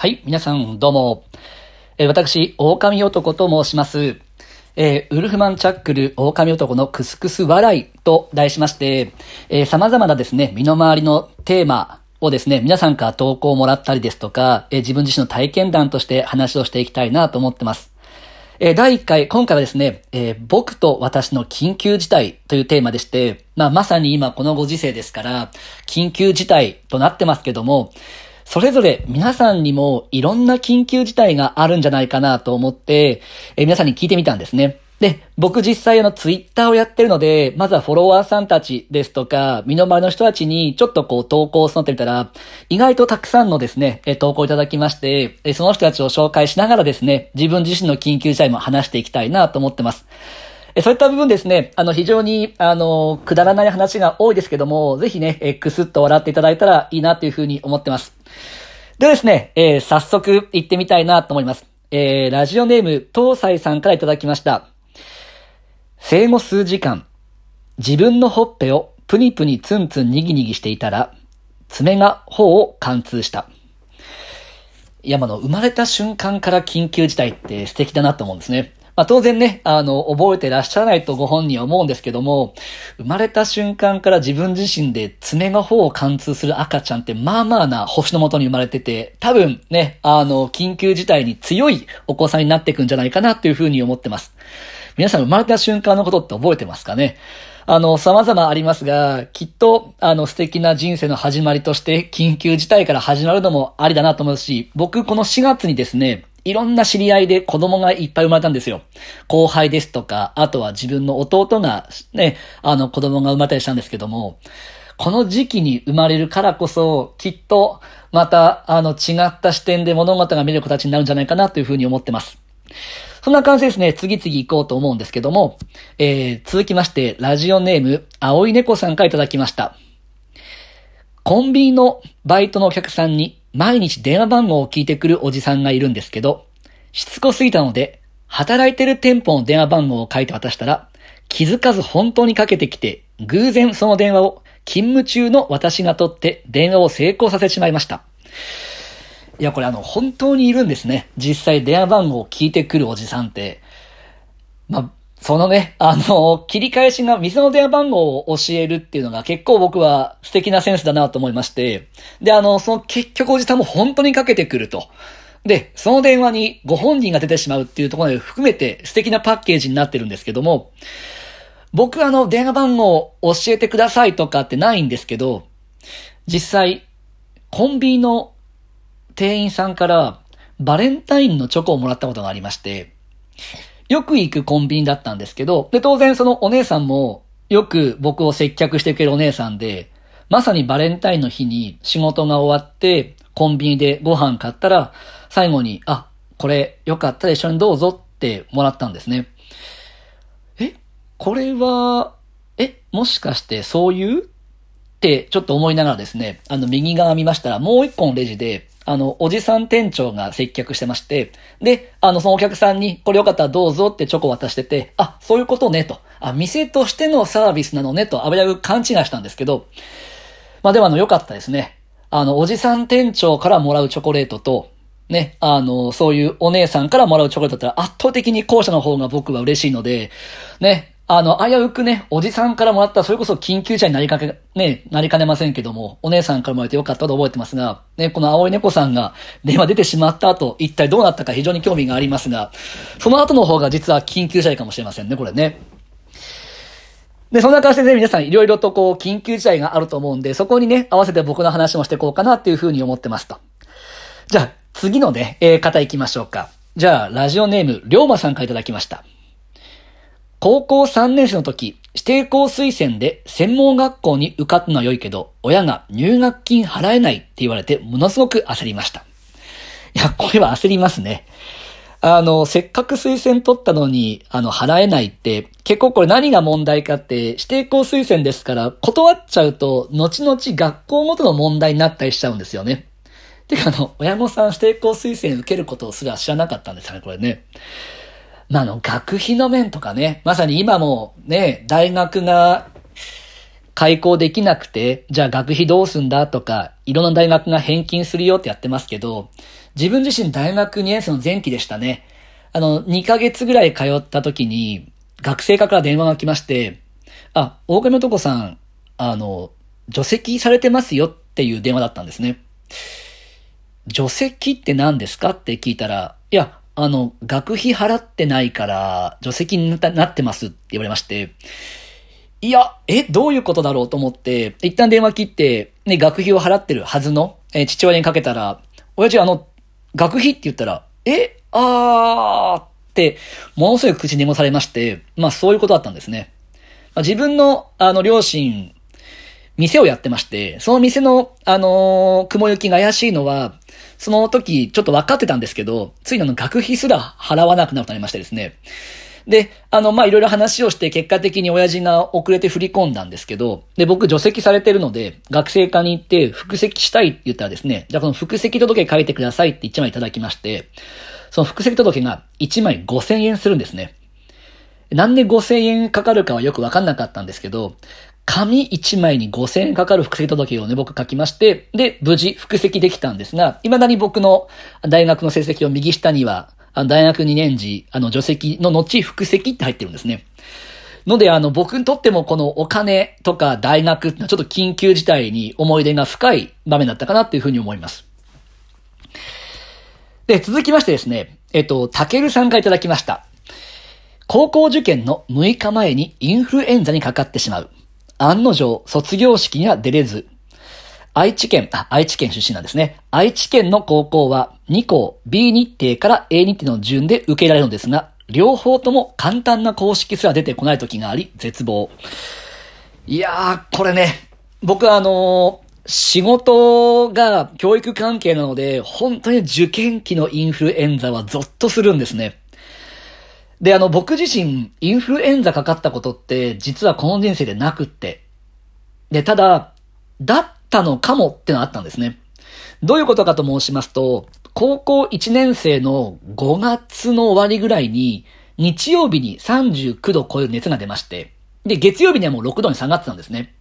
はい、皆さんどうも。えー私、狼男と申します。えーウルフマンチャックル狼男のクスクス笑いと題しまして、えー様々なですね、身の回りのテーマをですね、皆さんから投稿をもらったりですとか、えー自分自身の体験談として話をしていきたいなと思ってます。えー第1回、今回はですね、えー僕と私の緊急事態というテーマでして、まあ、まさに今このご時世ですから、緊急事態となってますけども、それぞれ皆さんにもいろんな緊急事態があるんじゃないかなと思って、え皆さんに聞いてみたんですね。で、僕実際あのツイッターをやってるので、まずはフォロワーさんたちですとか、身の回りの人たちにちょっとこう投稿を募ってみたら、意外とたくさんのですね、投稿いただきまして、その人たちを紹介しながらですね、自分自身の緊急事態も話していきたいなと思ってます。そういった部分ですね、あの、非常に、あの、くだらない話が多いですけども、ぜひね、えくすっと笑っていただいたらいいなというふうに思ってます。でですね、えー早速行ってみたいなと思います。えーラジオネーム、東西さんから頂きました。生後数時間、自分のほっぺをプニプニツンツンにぎにぎしていたら、爪が頬を貫通した。いや、まああの、生まれた瞬間から緊急事態って素敵だなと思うんですね。まあ当然ね、あの、覚えてらっしゃらないとご本人は思うんですけども、生まれた瞬間から自分自身で爪が頬を貫通する赤ちゃんってまあまあな星の元に生まれてて、多分ね、あの、緊急事態に強いお子さんになっていくんじゃないかなっていうふうに思ってます。皆さん生まれた瞬間のことって覚えてますかね？あの、様々ありますが、きっと、あの、素敵な人生の始まりとして、緊急事態から始まるのもありだなと思うし、僕、この4月にですね、いろんな知り合いで子供がいっぱい生まれたんですよ。後輩ですとか、あとは自分の弟が、ね、あの、子供が生まれたりしたんですけども、この時期に生まれるからこそ、きっと、また、あの、違った視点で物事が見れる形になるんじゃないかなというふうに思ってます。そんな感じですね、次々行こうと思うんですけども、えー、続きまして、ラジオネーム、青い猫さんからいただきました。コンビニのバイトのお客さんに毎日電話番号を聞いてくるおじさんがいるんですけど、しつこすぎたので、働いてる店舗の電話番号を書いて渡したら、気づかず本当にかけてきて、偶然その電話を勤務中の私が取って電話を成功させてしまいました。いや、これあの、本当にいるんですね。実際電話番号を聞いてくるおじさんって。まあ、そのね、あの、切り返しが店の電話番号を教えるっていうのが結構僕は素敵なセンスだなと思いまして。で、あの、その結局おじさんも本当にかけてくると。で、その電話にご本人が出てしまうっていうところで含めて素敵なパッケージになってるんですけども、僕あの、電話番号教えてくださいとかってないんですけど、実際、コンビニの店員さんからバレンタインのチョコをもらったことがありまして、よく行くコンビニだったんですけど、で、当然そのお姉さんもよく僕を接客してくれるお姉さんで、まさにバレンタインの日に仕事が終わって、コンビニでご飯買ったら、最後に、あ、これよかったら一緒にどうぞってもらったんですね。えこれは、えもしかしてそういう？ってちょっと思いながらですね、あの右側見ましたらもう一個のレジで、あの、おじさん店長が接客してまして、で、あの、そのお客さんに、これよかったらどうぞってチョコ渡してて、あ、そういうことね、と。あ、店としてのサービスなのね、と、危うく勘違いしたんですけど、まあでもあの、良かったですね。あの、おじさん店長からもらうチョコレートと、ね、あの、そういうお姉さんからもらうチョコレートだったら圧倒的に後者の方が僕は嬉しいので、ね、あの、危うくね、おじさんからもらった、それこそ緊急事態になりかけ、ね、なりかねませんけども、お姉さんからもらえてよかったと覚えてますが、ね、この青い猫さんが電話出てしまった後、一体どうなったか非常に興味がありますが、その後の方が実は緊急事態かもしれませんね、これね。で、そんな感じでね、皆さんいろいろとこう、緊急事態があると思うんで、そこにね、合わせて僕の話もしていこうかなっていうふうに思ってますと。じゃあ、次のね、えー、方行きましょうか。じゃあ、ラジオネーム、りょうまさんからいただきました。高校3年生の時、指定校推薦で専門学校に受かったのは良いけど、親が入学金払えないって言われて、ものすごく焦りました。いや、これは焦りますね。あの、せっかく推薦取ったのに、あの、払えないって、結構これ何が問題かって、指定校推薦ですから、断っちゃうと、後々学校ごとの問題になったりしちゃうんですよね。てか、あの、親御さん指定校推薦受けることすら知らなかったんですよね、これね。まあ、の、学費の面とかね、まさに今もね、大学が開校できなくて、じゃあ学費どうすんだとか、いろんな大学が返金するよってやってますけど、自分自身大学2年生の前期でしたね。あの、2ヶ月ぐらい通った時に、学生課から電話が来まして、あ、大神男さん、あの、除籍されてますよっていう電話だったんですね。除籍って何ですかって聞いたら、いや、あの、学費払ってないから、除籍になってますって言われまして、いや、え、どういうことだろうと思って、一旦電話切って、ね、学費を払ってるはずの、え父親にかけたら、親父あの、学費って言ったら、え、あーって、ものすごい口にもされまして、まあそういうことだったんですね。まあ、自分の、あの、両親、店をやってまして、その店の、あのー、雲行きが怪しいのは、その時ちょっと分かってたんですけど、ついにあの学費すら払わなくなるとなりましてですね。で、あの、ま、いろいろ話をして結果的に親父が遅れて振り込んだんですけど、で、僕除籍されてるので、学生課に行って復籍したいって言ったらですね、じゃあこの復籍届書いてくださいって1枚いただきまして、その復籍届が1枚5000円するんですね。なんで5000円かかるかはよくわかんなかったんですけど、紙1枚に5000円かかる複籍届をね、僕書きまして、で、無事複籍できたんですが、未だに僕の大学の成績を右下には、あの大学2年時、あの、除籍の後、複籍って入ってるんですね。ので、あの、僕にとってもこのお金とか大学ってのはちょっと緊急事態に思い出が深い場面だったかなっていうふうに思います。で、続きましてですね、えっと、たけるさんからいただきました。高校受験の6日前にインフルエンザにかかってしまう。案の定、卒業式には出れず、愛知県、あ、愛知県出身なんですね。愛知県の高校は2校 B 日程から A 日程の順で受けられるのですが、両方とも簡単な公式すら出てこない時があり、絶望。いやー、これね、僕はあのー、仕事が教育関係なので、本当に受験期のインフルエンザはゾッとするんですね。で、あの、僕自身、インフルエンザかかったことって、実はこの人生でなくって。で、ただ、だったのかもってのあったんですね。どういうことかと申しますと、高校1年生の5月の終わりぐらいに、日曜日に39度超える熱が出まして、で、月曜日にはもう6度に下がってたんですね。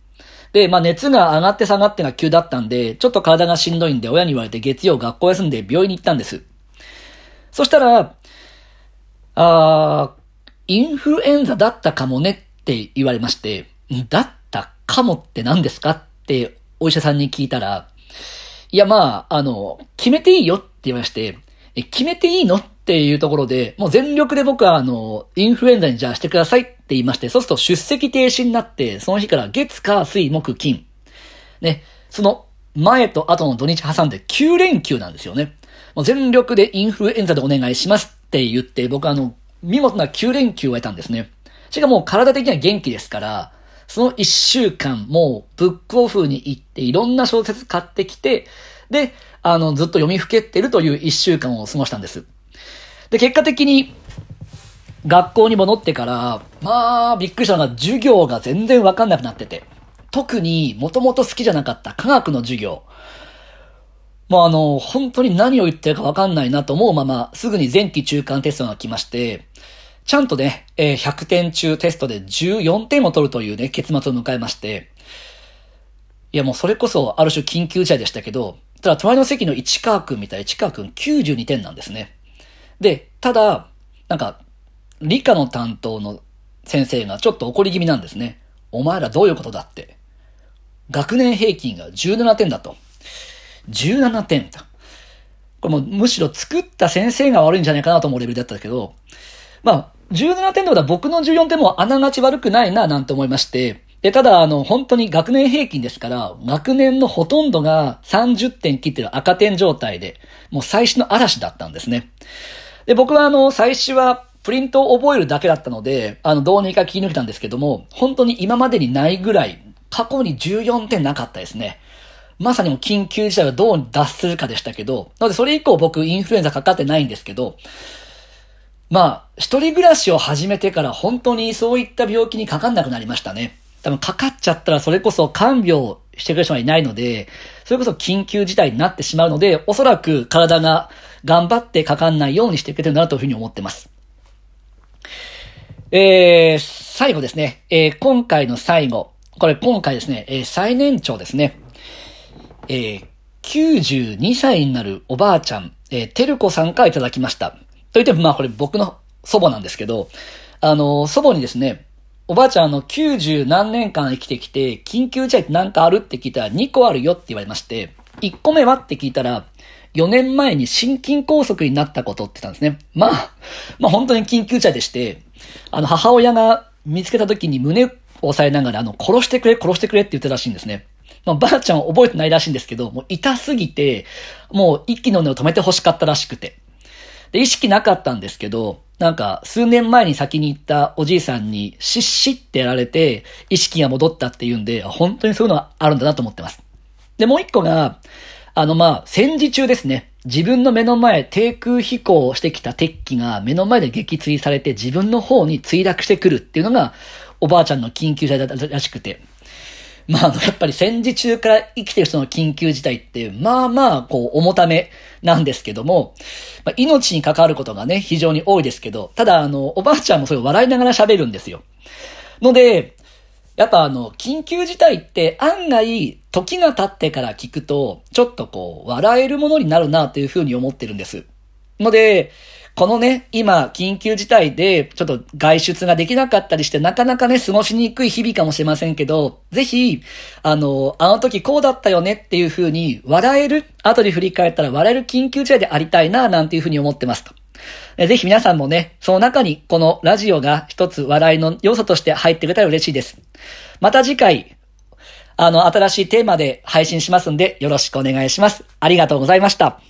で、まあ熱が上がって下がってが急だったんで、ちょっと体がしんどいんで親に言われて月曜学校休んで病院に行ったんです。そしたら、あインフルエンザだったかもねって言われまして、だったかもって何ですかってお医者さんに聞いたら、いやまあ、あの、決めていいよって言いまして、え、決めていいのっていうところで、もう全力で僕はあの、インフルエンザにじゃあしてくださいって言いまして、そうすると出席停止になって、その日から月、火、水、木、金。ね、その前と後の土日挟んで9連休なんですよね。もう全力でインフルエンザでお願いしますって言って、僕あの、見事な9連休を得たんですね。しかも体的には元気ですから、その1週間もうブックオフに行っていろんな小説買ってきて、で、あの、ずっと読みふけってるという1週間を過ごしたんです。で、結果的に、学校に戻ってから、まあ、びっくりしたのが授業が全然わかんなくなってて。特に、もともと好きじゃなかった科学の授業。もうあの、本当に何を言ってるかわかんないなと思うまま、すぐに前期中間テストが来まして、ちゃんとね、えー、100点中テストで14点を取るというね、結末を迎えまして、いやもうそれこそある種緊急事態でしたけど、ただ隣の席の市川くんみたい市川くん92点なんですね。で、ただ、なんか、理科の担当の先生がちょっと怒り気味なんですね。お前らどういうことだって。学年平均が17点だと。17点と。これもむしろ作った先生が悪いんじゃないかなと思うレベルだったけど、まあ、17点ってことは僕の14点もあながち悪くないななんて思いまして、で、ただ、あの、本当に学年平均ですから、学年のほとんどが30点切ってる赤点状態で、もう最初の嵐だったんですね。で、僕はあの、最初はプリントを覚えるだけだったので、あの、どうにか切り抜けたんですけども、本当に今までにないぐらい、過去に14点なかったですね。まさにも緊急事態をどう脱するかでしたけど、なのでそれ以降僕インフルエンザかかってないんですけど、まあ、一人暮らしを始めてから本当にそういった病気にかかんなくなりましたね。多分かかっちゃったらそれこそ看病してくれる人がいないので、それこそ緊急事態になってしまうので、おそらく体が頑張ってかかんないようにしてくれてるなというふうに思ってます。えー、最後ですね。えー、今回の最後。これ今回ですね、えー、最年長ですね。えー、92歳になるおばあちゃん、えー、てるこさんからいただきました。と言っても、まあこれ僕の祖母なんですけど、あのー、祖母にですね、おばあちゃんあの90何年間生きてきて、緊急事態って何かあるって聞いたら2個あるよって言われまして、1個目はって聞いたら、4年前に心筋梗塞になったことって言ったんですね。まあ、まあ本当に緊急事態でして、あの母親が見つけた時に胸を押さえながら、あの、殺してくれ、殺してくれって言ってたらしいんですね。まあ、ばあちゃん覚えてないらしいんですけど、もう痛すぎて、もう息の根を止めて欲しかったらしくて。で、意識なかったんですけど、なんか、数年前に先に行ったおじいさんに、しっしってやられて、意識が戻ったっていうんで、本当にそういうのがあるんだなと思ってます。で、もう一個が、あの、まあ、戦時中ですね。自分の目の前、低空飛行をしてきた敵機が目の前で撃墜されて自分の方に墜落してくるっていうのが、おばあちゃんの緊急事態だったらしくて。まあ、あの、やっぱり戦時中から生きてる人の緊急事態って、まあまあ、こう、重ためなんですけども、まあ、命に関わることがね、非常に多いですけど、ただ、あの、おばあちゃんもそれを笑いながら喋るんですよ。ので、やっぱあの、緊急事態って案外、時が経ってから聞くと、ちょっとこう、笑えるものになるなというふうに思ってるんです。ので、このね、今、緊急事態で、ちょっと外出ができなかったりして、なかなかね、過ごしにくい日々かもしれませんけど、ぜひ、あの、あの時こうだったよねっていう風に、笑える、後で振り返ったら笑える緊急事態でありたいな、なんていう風に思ってますと。ぜひ皆さんもね、その中にこのラジオが一つ笑いの要素として入ってくれたら嬉しいです。また次回、あの、新しいテーマで配信しますんで、よろしくお願いします。ありがとうございました。